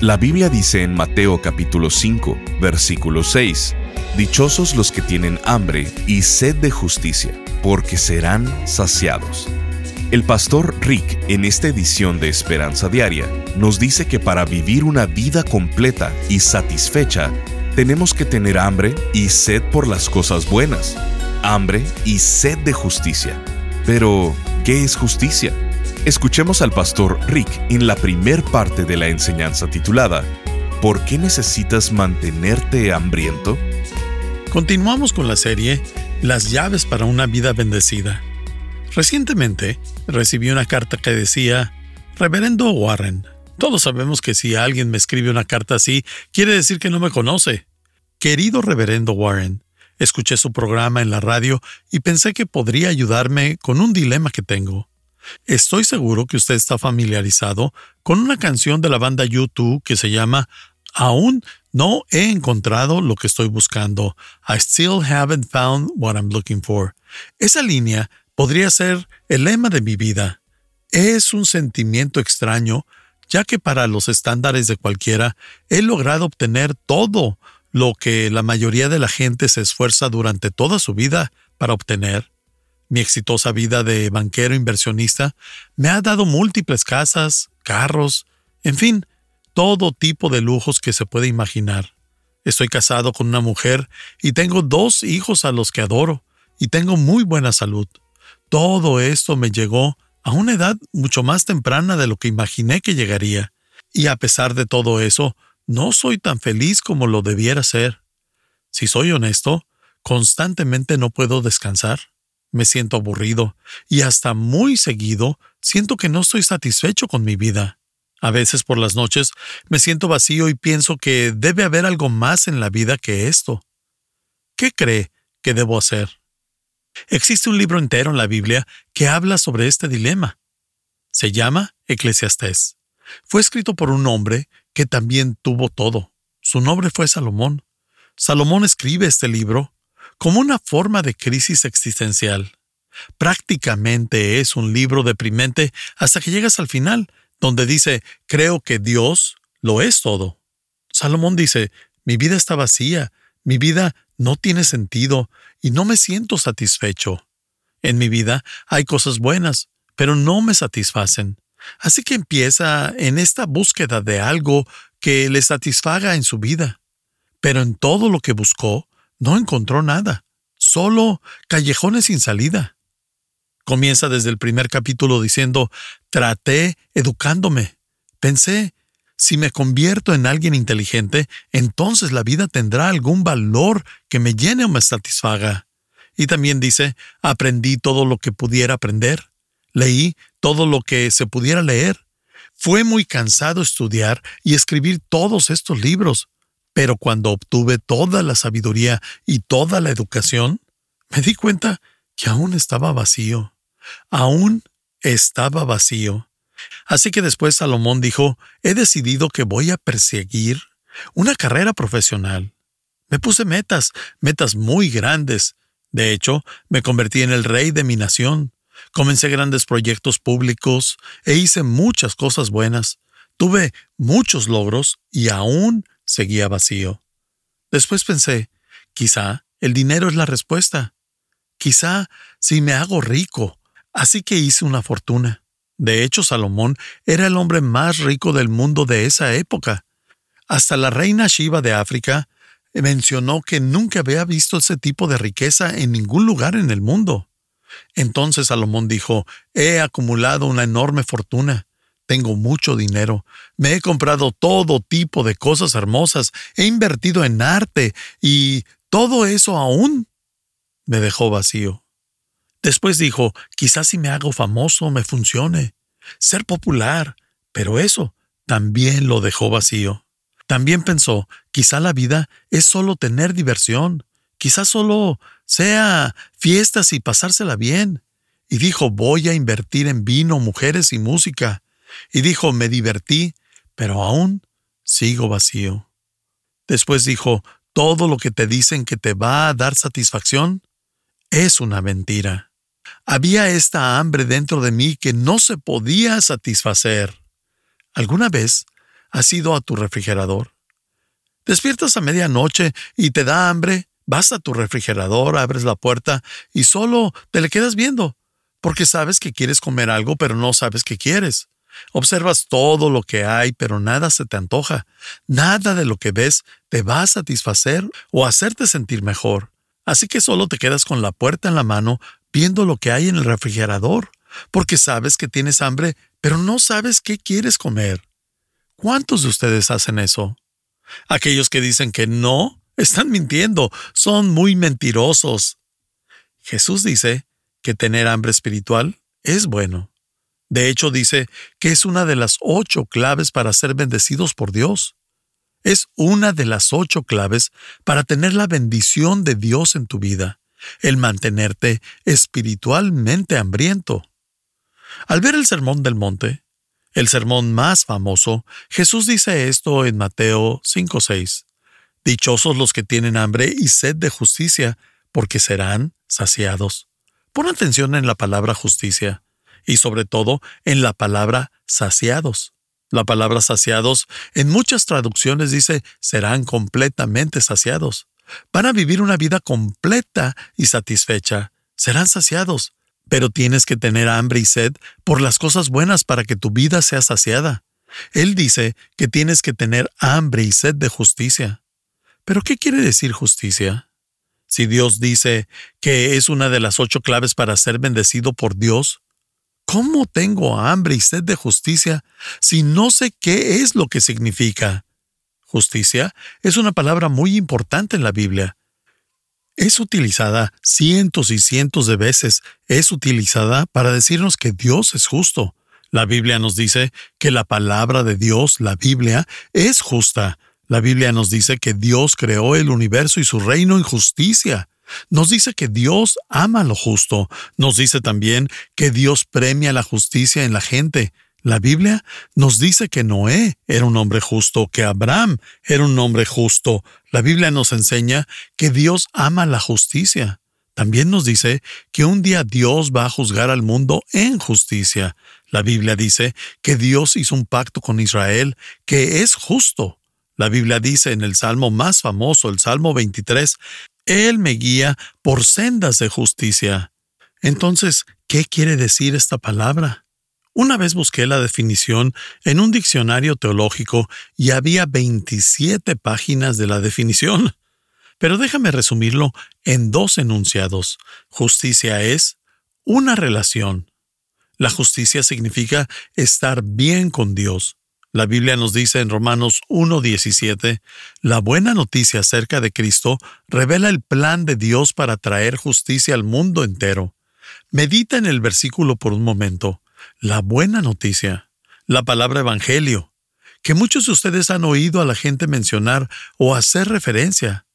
La Biblia dice en Mateo capítulo 5, versículo 6, Dichosos los que tienen hambre y sed de justicia, porque serán saciados. El pastor Rick en esta edición de Esperanza Diaria nos dice que para vivir una vida completa y satisfecha, tenemos que tener hambre y sed por las cosas buenas, hambre y sed de justicia. Pero, ¿qué es justicia? Escuchemos al pastor Rick en la primer parte de la enseñanza titulada ¿Por qué necesitas mantenerte hambriento? Continuamos con la serie Las llaves para una vida bendecida. Recientemente recibí una carta que decía, Reverendo Warren, todos sabemos que si alguien me escribe una carta así, quiere decir que no me conoce. Querido Reverendo Warren, escuché su programa en la radio y pensé que podría ayudarme con un dilema que tengo. Estoy seguro que usted está familiarizado con una canción de la banda YouTube que se llama Aún no he encontrado lo que estoy buscando. I still haven't found what I'm looking for. Esa línea podría ser el lema de mi vida. Es un sentimiento extraño, ya que para los estándares de cualquiera he logrado obtener todo lo que la mayoría de la gente se esfuerza durante toda su vida para obtener. Mi exitosa vida de banquero inversionista me ha dado múltiples casas, carros, en fin, todo tipo de lujos que se puede imaginar. Estoy casado con una mujer y tengo dos hijos a los que adoro y tengo muy buena salud. Todo esto me llegó a una edad mucho más temprana de lo que imaginé que llegaría. Y a pesar de todo eso, no soy tan feliz como lo debiera ser. Si soy honesto, constantemente no puedo descansar me siento aburrido y hasta muy seguido siento que no estoy satisfecho con mi vida. A veces por las noches me siento vacío y pienso que debe haber algo más en la vida que esto. ¿Qué cree que debo hacer? Existe un libro entero en la Biblia que habla sobre este dilema. Se llama Eclesiastés. Fue escrito por un hombre que también tuvo todo. Su nombre fue Salomón. Salomón escribe este libro como una forma de crisis existencial. Prácticamente es un libro deprimente hasta que llegas al final, donde dice, creo que Dios lo es todo. Salomón dice, mi vida está vacía, mi vida no tiene sentido y no me siento satisfecho. En mi vida hay cosas buenas, pero no me satisfacen. Así que empieza en esta búsqueda de algo que le satisfaga en su vida. Pero en todo lo que buscó, no encontró nada, solo callejones sin salida. Comienza desde el primer capítulo diciendo, traté educándome. Pensé, si me convierto en alguien inteligente, entonces la vida tendrá algún valor que me llene o me satisfaga. Y también dice, aprendí todo lo que pudiera aprender. Leí todo lo que se pudiera leer. Fue muy cansado estudiar y escribir todos estos libros, pero cuando obtuve toda la sabiduría y toda la educación, me di cuenta que aún estaba vacío. Aún estaba vacío. Así que después Salomón dijo, he decidido que voy a perseguir una carrera profesional. Me puse metas, metas muy grandes. De hecho, me convertí en el rey de mi nación. Comencé grandes proyectos públicos e hice muchas cosas buenas. Tuve muchos logros y aún seguía vacío. Después pensé, quizá el dinero es la respuesta. Quizá si me hago rico. Así que hice una fortuna. De hecho, Salomón era el hombre más rico del mundo de esa época. Hasta la reina Shiva de África mencionó que nunca había visto ese tipo de riqueza en ningún lugar en el mundo. Entonces Salomón dijo, he acumulado una enorme fortuna. Tengo mucho dinero. Me he comprado todo tipo de cosas hermosas. He invertido en arte y todo eso aún me dejó vacío. Después dijo, quizás si me hago famoso me funcione. Ser popular. Pero eso también lo dejó vacío. También pensó, quizá la vida es solo tener diversión, quizá solo sea fiestas y pasársela bien. Y dijo, voy a invertir en vino, mujeres y música. Y dijo, me divertí, pero aún sigo vacío. Después dijo, todo lo que te dicen que te va a dar satisfacción es una mentira. Había esta hambre dentro de mí que no se podía satisfacer. ¿Alguna vez has ido a tu refrigerador? Despiertas a medianoche y te da hambre, vas a tu refrigerador, abres la puerta y solo te le quedas viendo, porque sabes que quieres comer algo pero no sabes qué quieres. Observas todo lo que hay, pero nada se te antoja. Nada de lo que ves te va a satisfacer o hacerte sentir mejor. Así que solo te quedas con la puerta en la mano viendo lo que hay en el refrigerador, porque sabes que tienes hambre, pero no sabes qué quieres comer. ¿Cuántos de ustedes hacen eso? Aquellos que dicen que no, están mintiendo, son muy mentirosos. Jesús dice que tener hambre espiritual es bueno. De hecho, dice que es una de las ocho claves para ser bendecidos por Dios. Es una de las ocho claves para tener la bendición de Dios en tu vida, el mantenerte espiritualmente hambriento. Al ver el Sermón del Monte, el sermón más famoso, Jesús dice esto en Mateo 5:6. Dichosos los que tienen hambre y sed de justicia, porque serán saciados. Pon atención en la palabra justicia y sobre todo en la palabra saciados. La palabra saciados en muchas traducciones dice serán completamente saciados. Van a vivir una vida completa y satisfecha. Serán saciados. Pero tienes que tener hambre y sed por las cosas buenas para que tu vida sea saciada. Él dice que tienes que tener hambre y sed de justicia. ¿Pero qué quiere decir justicia? Si Dios dice que es una de las ocho claves para ser bendecido por Dios, ¿Cómo tengo hambre y sed de justicia si no sé qué es lo que significa? Justicia es una palabra muy importante en la Biblia. Es utilizada cientos y cientos de veces. Es utilizada para decirnos que Dios es justo. La Biblia nos dice que la palabra de Dios, la Biblia, es justa. La Biblia nos dice que Dios creó el universo y su reino en justicia. Nos dice que Dios ama lo justo. Nos dice también que Dios premia la justicia en la gente. La Biblia nos dice que Noé era un hombre justo, que Abraham era un hombre justo. La Biblia nos enseña que Dios ama la justicia. También nos dice que un día Dios va a juzgar al mundo en justicia. La Biblia dice que Dios hizo un pacto con Israel que es justo. La Biblia dice en el Salmo más famoso, el Salmo 23, él me guía por sendas de justicia. Entonces, ¿qué quiere decir esta palabra? Una vez busqué la definición en un diccionario teológico y había 27 páginas de la definición. Pero déjame resumirlo en dos enunciados. Justicia es una relación. La justicia significa estar bien con Dios. La Biblia nos dice en Romanos 1.17, la buena noticia acerca de Cristo revela el plan de Dios para traer justicia al mundo entero. Medita en el versículo por un momento. La buena noticia, la palabra evangelio, que muchos de ustedes han oído a la gente mencionar o hacer referencia.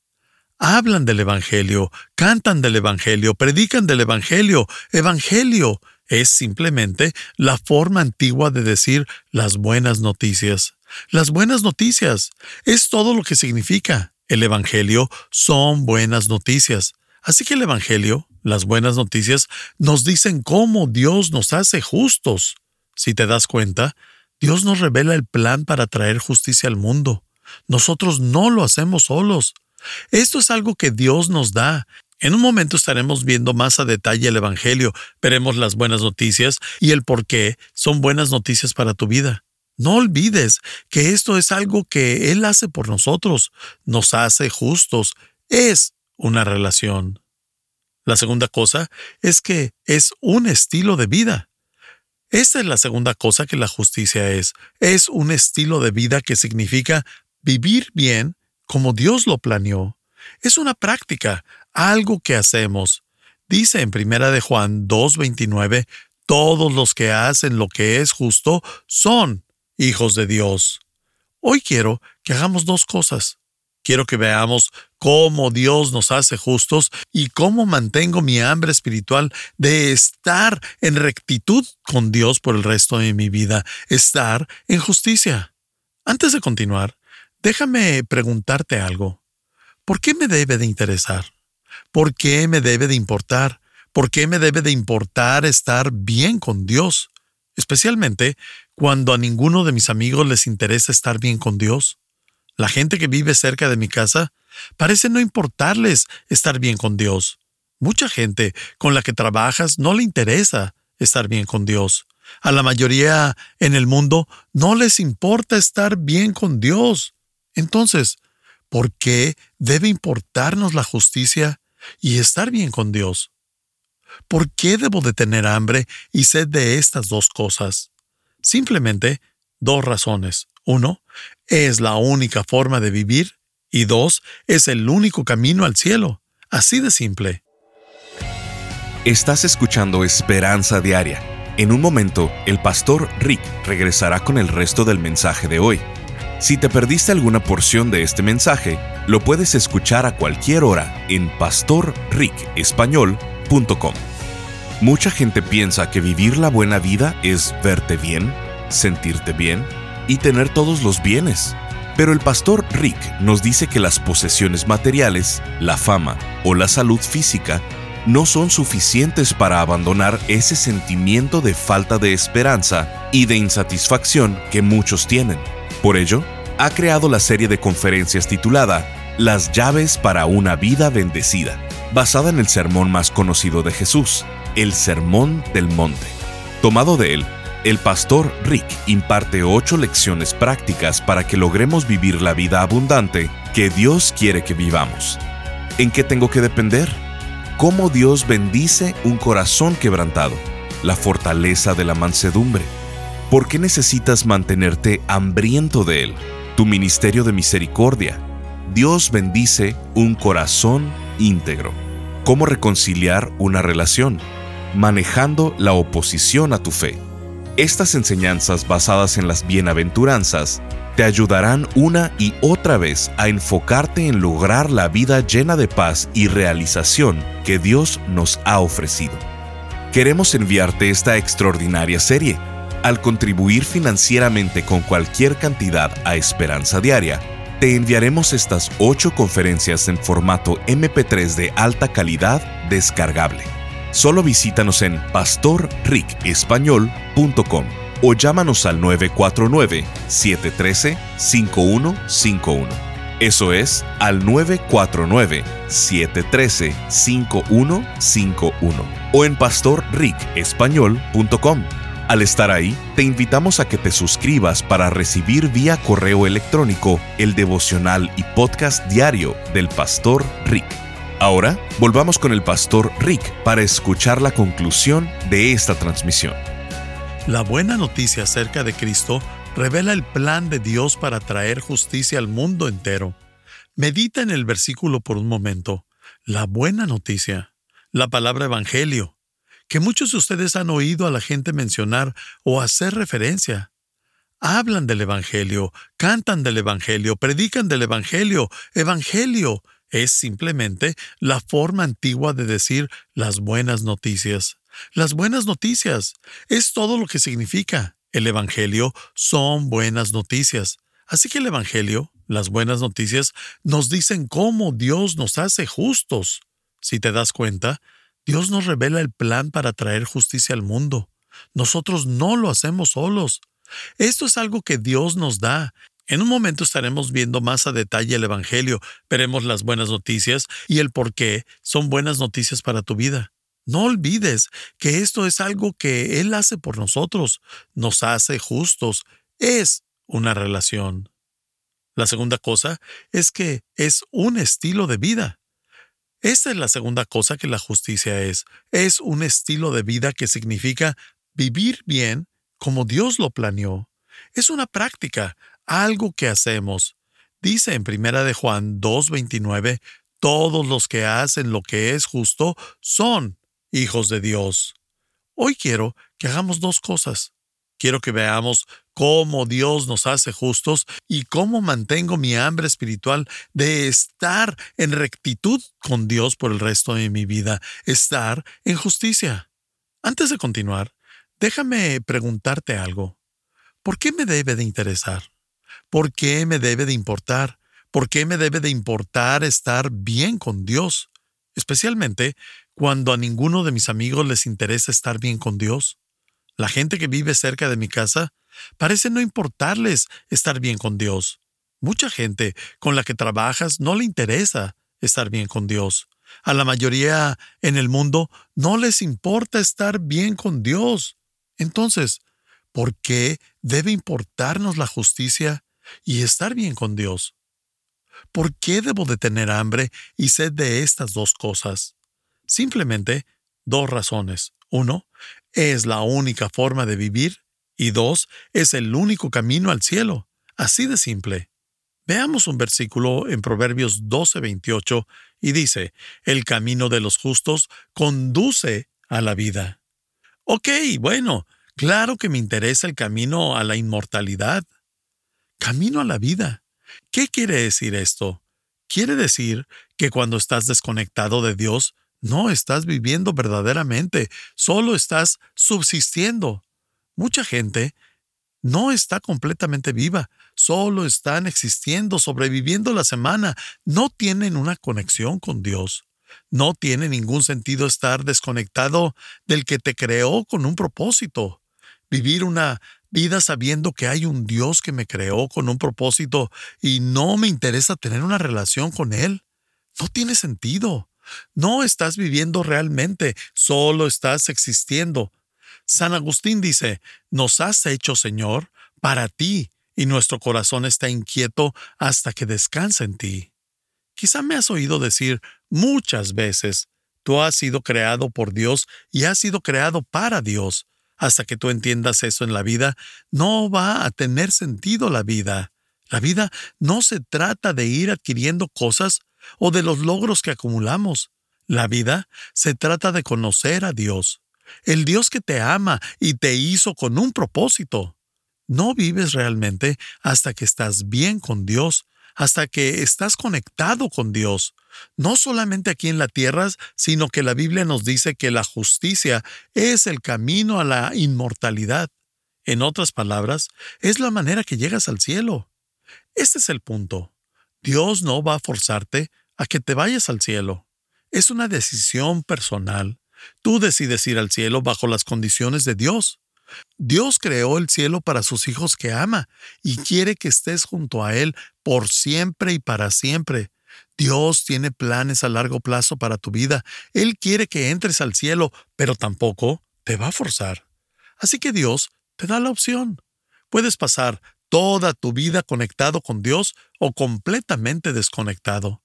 Hablan del Evangelio, cantan del Evangelio, predican del Evangelio, Evangelio, es simplemente la forma antigua de decir las buenas noticias. Las buenas noticias es todo lo que significa. El Evangelio son buenas noticias. Así que el Evangelio, las buenas noticias, nos dicen cómo Dios nos hace justos. Si te das cuenta, Dios nos revela el plan para traer justicia al mundo. Nosotros no lo hacemos solos. Esto es algo que Dios nos da en un momento estaremos viendo más a detalle el Evangelio, veremos las buenas noticias y el por qué son buenas noticias para tu vida. No olvides que esto es algo que Él hace por nosotros, nos hace justos, es una relación. La segunda cosa es que es un estilo de vida. Esta es la segunda cosa que la justicia es. Es un estilo de vida que significa vivir bien como Dios lo planeó. Es una práctica, algo que hacemos. Dice en Primera de Juan 2:29, todos los que hacen lo que es justo son hijos de Dios. Hoy quiero que hagamos dos cosas. Quiero que veamos cómo Dios nos hace justos y cómo mantengo mi hambre espiritual de estar en rectitud con Dios por el resto de mi vida, estar en justicia. Antes de continuar, déjame preguntarte algo. ¿Por qué me debe de interesar? ¿Por qué me debe de importar? ¿Por qué me debe de importar estar bien con Dios? Especialmente cuando a ninguno de mis amigos les interesa estar bien con Dios. La gente que vive cerca de mi casa parece no importarles estar bien con Dios. Mucha gente con la que trabajas no le interesa estar bien con Dios. A la mayoría en el mundo no les importa estar bien con Dios. Entonces, ¿por qué debe importarnos la justicia y estar bien con Dios? ¿Por qué debo de tener hambre y sed de estas dos cosas? Simplemente dos razones. Uno, es la única forma de vivir y dos, es el único camino al cielo. Así de simple. Estás escuchando Esperanza Diaria. En un momento, el pastor Rick regresará con el resto del mensaje de hoy. Si te perdiste alguna porción de este mensaje, lo puedes escuchar a cualquier hora en pastorricespañol.com. Mucha gente piensa que vivir la buena vida es verte bien, sentirte bien, y tener todos los bienes. Pero el pastor Rick nos dice que las posesiones materiales, la fama o la salud física no son suficientes para abandonar ese sentimiento de falta de esperanza y de insatisfacción que muchos tienen. Por ello, ha creado la serie de conferencias titulada Las llaves para una vida bendecida, basada en el sermón más conocido de Jesús, el Sermón del Monte. Tomado de él, el pastor Rick imparte ocho lecciones prácticas para que logremos vivir la vida abundante que Dios quiere que vivamos. ¿En qué tengo que depender? ¿Cómo Dios bendice un corazón quebrantado? La fortaleza de la mansedumbre. ¿Por qué necesitas mantenerte hambriento de Él? Tu ministerio de misericordia. Dios bendice un corazón íntegro. ¿Cómo reconciliar una relación? Manejando la oposición a tu fe. Estas enseñanzas basadas en las bienaventuranzas te ayudarán una y otra vez a enfocarte en lograr la vida llena de paz y realización que Dios nos ha ofrecido. Queremos enviarte esta extraordinaria serie. Al contribuir financieramente con cualquier cantidad a Esperanza Diaria, te enviaremos estas ocho conferencias en formato MP3 de alta calidad descargable. Solo visítanos en pastorricespañol.com o llámanos al 949-713-5151. Eso es al 949-713-5151 o en pastorricespañol.com. Al estar ahí, te invitamos a que te suscribas para recibir vía correo electrónico el devocional y podcast diario del Pastor Rick. Ahora, volvamos con el pastor Rick para escuchar la conclusión de esta transmisión. La buena noticia acerca de Cristo revela el plan de Dios para traer justicia al mundo entero. Medita en el versículo por un momento. La buena noticia, la palabra evangelio, que muchos de ustedes han oído a la gente mencionar o hacer referencia. Hablan del Evangelio, cantan del Evangelio, predican del Evangelio, Evangelio, es simplemente la forma antigua de decir las buenas noticias. Las buenas noticias es todo lo que significa. El Evangelio son buenas noticias. Así que el Evangelio, las buenas noticias, nos dicen cómo Dios nos hace justos. Si te das cuenta, Dios nos revela el plan para traer justicia al mundo. Nosotros no lo hacemos solos. Esto es algo que Dios nos da en un momento estaremos viendo más a detalle el Evangelio, veremos las buenas noticias y el por qué son buenas noticias para tu vida. No olvides que esto es algo que Él hace por nosotros, nos hace justos, es una relación. La segunda cosa es que es un estilo de vida. Esta es la segunda cosa que la justicia es. Es un estilo de vida que significa vivir bien como Dios lo planeó. Es una práctica, algo que hacemos. Dice en Primera de Juan 2:29, todos los que hacen lo que es justo son hijos de Dios. Hoy quiero que hagamos dos cosas. Quiero que veamos cómo Dios nos hace justos y cómo mantengo mi hambre espiritual de estar en rectitud con Dios por el resto de mi vida, estar en justicia. Antes de continuar, déjame preguntarte algo. ¿Por qué me debe de interesar? ¿Por qué me debe de importar? ¿Por qué me debe de importar estar bien con Dios? Especialmente cuando a ninguno de mis amigos les interesa estar bien con Dios. La gente que vive cerca de mi casa parece no importarles estar bien con Dios. Mucha gente con la que trabajas no le interesa estar bien con Dios. A la mayoría en el mundo no les importa estar bien con Dios. Entonces, ¿por qué debe importarnos la justicia y estar bien con Dios? ¿Por qué debo de tener hambre y sed de estas dos cosas? Simplemente dos razones. Uno, es la única forma de vivir y dos, es el único camino al cielo. Así de simple. Veamos un versículo en Proverbios 12:28 y dice, el camino de los justos conduce a la vida. Ok, bueno, claro que me interesa el camino a la inmortalidad. Camino a la vida. ¿Qué quiere decir esto? Quiere decir que cuando estás desconectado de Dios, no estás viviendo verdaderamente, solo estás subsistiendo. Mucha gente no está completamente viva, solo están existiendo, sobreviviendo la semana, no tienen una conexión con Dios. No tiene ningún sentido estar desconectado del que te creó con un propósito. Vivir una vida sabiendo que hay un Dios que me creó con un propósito y no me interesa tener una relación con Él. No tiene sentido. No estás viviendo realmente, solo estás existiendo. San Agustín dice, nos has hecho, Señor, para ti, y nuestro corazón está inquieto hasta que descansa en ti. Quizá me has oído decir muchas veces, tú has sido creado por Dios y has sido creado para Dios. Hasta que tú entiendas eso en la vida, no va a tener sentido la vida. La vida no se trata de ir adquiriendo cosas o de los logros que acumulamos. La vida se trata de conocer a Dios, el Dios que te ama y te hizo con un propósito. No vives realmente hasta que estás bien con Dios, hasta que estás conectado con Dios, no solamente aquí en la tierra, sino que la Biblia nos dice que la justicia es el camino a la inmortalidad. En otras palabras, es la manera que llegas al cielo. Este es el punto. Dios no va a forzarte a que te vayas al cielo. Es una decisión personal. Tú decides ir al cielo bajo las condiciones de Dios. Dios creó el cielo para sus hijos que ama y quiere que estés junto a Él por siempre y para siempre. Dios tiene planes a largo plazo para tu vida. Él quiere que entres al cielo, pero tampoco te va a forzar. Así que Dios te da la opción. Puedes pasar toda tu vida conectado con Dios o completamente desconectado.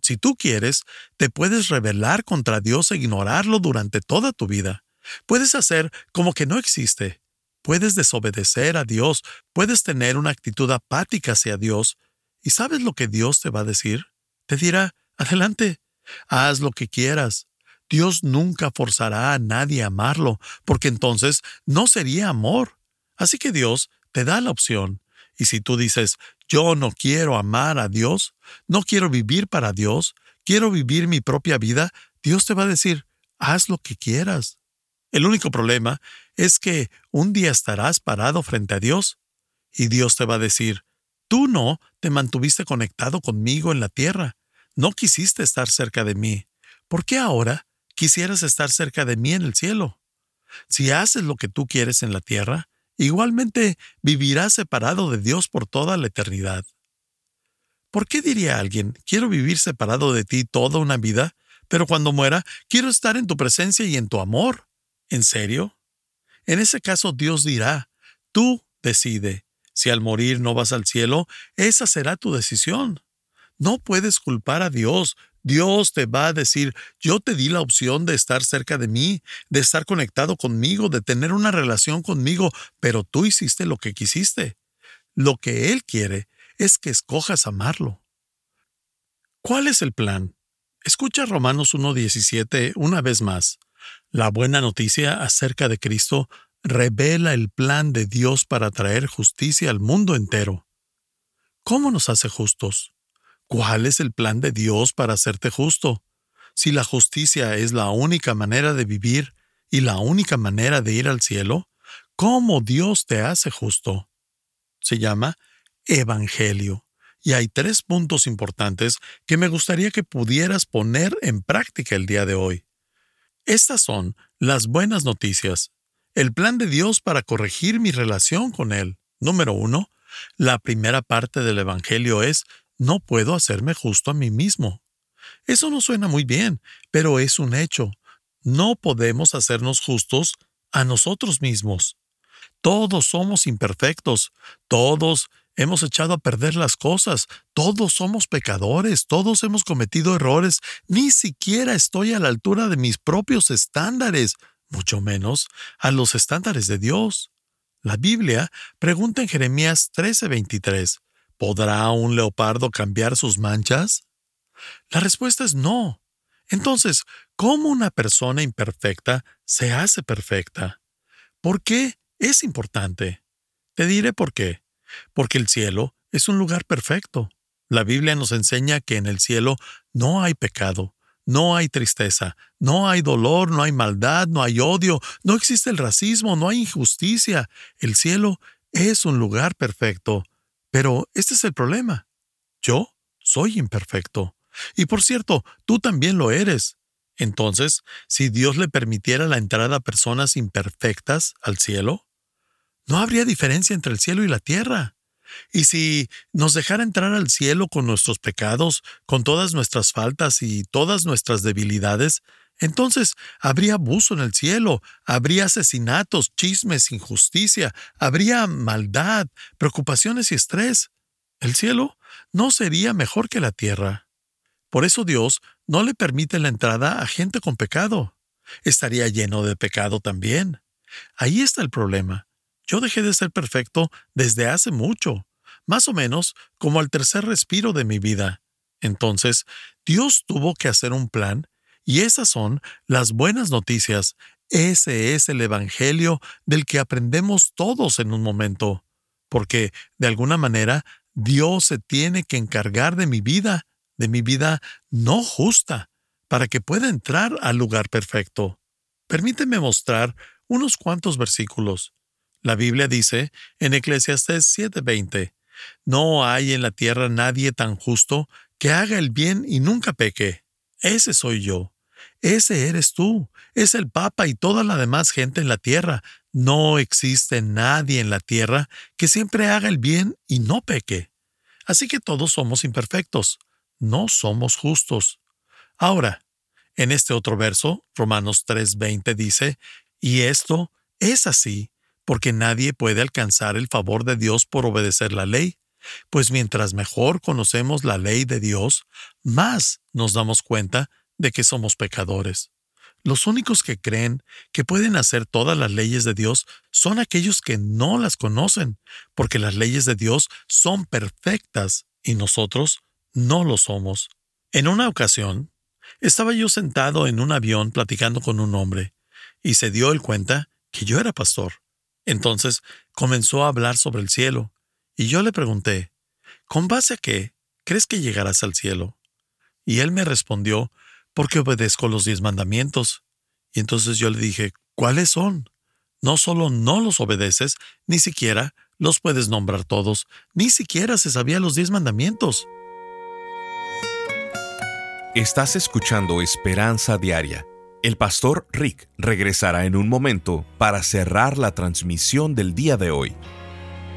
Si tú quieres, te puedes rebelar contra Dios e ignorarlo durante toda tu vida. Puedes hacer como que no existe. Puedes desobedecer a Dios, puedes tener una actitud apática hacia Dios. ¿Y sabes lo que Dios te va a decir? Te dirá, adelante, haz lo que quieras. Dios nunca forzará a nadie a amarlo, porque entonces no sería amor. Así que Dios te da la opción. Y si tú dices, yo no quiero amar a Dios, no quiero vivir para Dios, quiero vivir mi propia vida, Dios te va a decir, haz lo que quieras. El único problema es que un día estarás parado frente a Dios y Dios te va a decir, tú no te mantuviste conectado conmigo en la tierra, no quisiste estar cerca de mí. ¿Por qué ahora quisieras estar cerca de mí en el cielo? Si haces lo que tú quieres en la tierra, igualmente vivirás separado de Dios por toda la eternidad. ¿Por qué diría alguien, quiero vivir separado de ti toda una vida, pero cuando muera, quiero estar en tu presencia y en tu amor? ¿En serio? En ese caso Dios dirá, tú decide. Si al morir no vas al cielo, esa será tu decisión. No puedes culpar a Dios. Dios te va a decir, yo te di la opción de estar cerca de mí, de estar conectado conmigo, de tener una relación conmigo, pero tú hiciste lo que quisiste. Lo que Él quiere es que escojas amarlo. ¿Cuál es el plan? Escucha Romanos 1.17 una vez más. La buena noticia acerca de Cristo revela el plan de Dios para traer justicia al mundo entero. ¿Cómo nos hace justos? ¿Cuál es el plan de Dios para hacerte justo? Si la justicia es la única manera de vivir y la única manera de ir al cielo, ¿cómo Dios te hace justo? Se llama Evangelio. Y hay tres puntos importantes que me gustaría que pudieras poner en práctica el día de hoy. Estas son las buenas noticias. El plan de Dios para corregir mi relación con Él. Número uno, la primera parte del Evangelio es, no puedo hacerme justo a mí mismo. Eso no suena muy bien, pero es un hecho. No podemos hacernos justos a nosotros mismos. Todos somos imperfectos, todos hemos echado a perder las cosas, todos somos pecadores, todos hemos cometido errores, ni siquiera estoy a la altura de mis propios estándares, mucho menos a los estándares de Dios. La Biblia pregunta en Jeremías 13:23, ¿podrá un leopardo cambiar sus manchas? La respuesta es no. Entonces, ¿cómo una persona imperfecta se hace perfecta? ¿Por qué es importante? Te diré por qué porque el cielo es un lugar perfecto. La Biblia nos enseña que en el cielo no hay pecado, no hay tristeza, no hay dolor, no hay maldad, no hay odio, no existe el racismo, no hay injusticia. El cielo es un lugar perfecto. Pero este es el problema. Yo soy imperfecto. Y por cierto, tú también lo eres. Entonces, si Dios le permitiera la entrada a personas imperfectas al cielo, no habría diferencia entre el cielo y la tierra. Y si nos dejara entrar al cielo con nuestros pecados, con todas nuestras faltas y todas nuestras debilidades, entonces habría abuso en el cielo, habría asesinatos, chismes, injusticia, habría maldad, preocupaciones y estrés. El cielo no sería mejor que la tierra. Por eso Dios no le permite la entrada a gente con pecado. Estaría lleno de pecado también. Ahí está el problema. Yo dejé de ser perfecto desde hace mucho, más o menos como al tercer respiro de mi vida. Entonces, Dios tuvo que hacer un plan, y esas son las buenas noticias. Ese es el Evangelio del que aprendemos todos en un momento, porque, de alguna manera, Dios se tiene que encargar de mi vida, de mi vida no justa, para que pueda entrar al lugar perfecto. Permíteme mostrar unos cuantos versículos. La Biblia dice en Eclesiastés 7:20, No hay en la tierra nadie tan justo que haga el bien y nunca peque. Ese soy yo. Ese eres tú. Es el Papa y toda la demás gente en la tierra. No existe nadie en la tierra que siempre haga el bien y no peque. Así que todos somos imperfectos. No somos justos. Ahora, en este otro verso, Romanos 3:20 dice, y esto es así porque nadie puede alcanzar el favor de Dios por obedecer la ley, pues mientras mejor conocemos la ley de Dios, más nos damos cuenta de que somos pecadores. Los únicos que creen que pueden hacer todas las leyes de Dios son aquellos que no las conocen, porque las leyes de Dios son perfectas y nosotros no lo somos. En una ocasión, estaba yo sentado en un avión platicando con un hombre, y se dio el cuenta que yo era pastor. Entonces comenzó a hablar sobre el cielo, y yo le pregunté, ¿con base a qué crees que llegarás al cielo? Y él me respondió, porque obedezco los diez mandamientos. Y entonces yo le dije, ¿cuáles son? No solo no los obedeces, ni siquiera los puedes nombrar todos, ni siquiera se sabía los diez mandamientos. Estás escuchando Esperanza Diaria el pastor Rick regresará en un momento para cerrar la transmisión del día de hoy.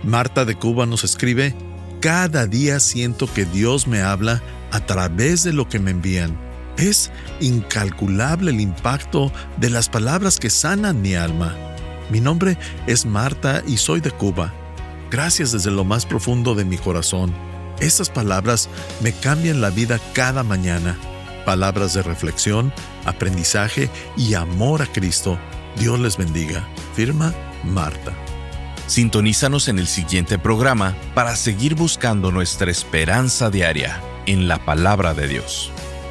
Marta de Cuba nos escribe, Cada día siento que Dios me habla a través de lo que me envían. Es incalculable el impacto de las palabras que sanan mi alma. Mi nombre es Marta y soy de Cuba. Gracias desde lo más profundo de mi corazón. Estas palabras me cambian la vida cada mañana palabras de reflexión, aprendizaje y amor a Cristo. Dios les bendiga. Firma Marta. Sintonízanos en el siguiente programa para seguir buscando nuestra esperanza diaria en la palabra de Dios.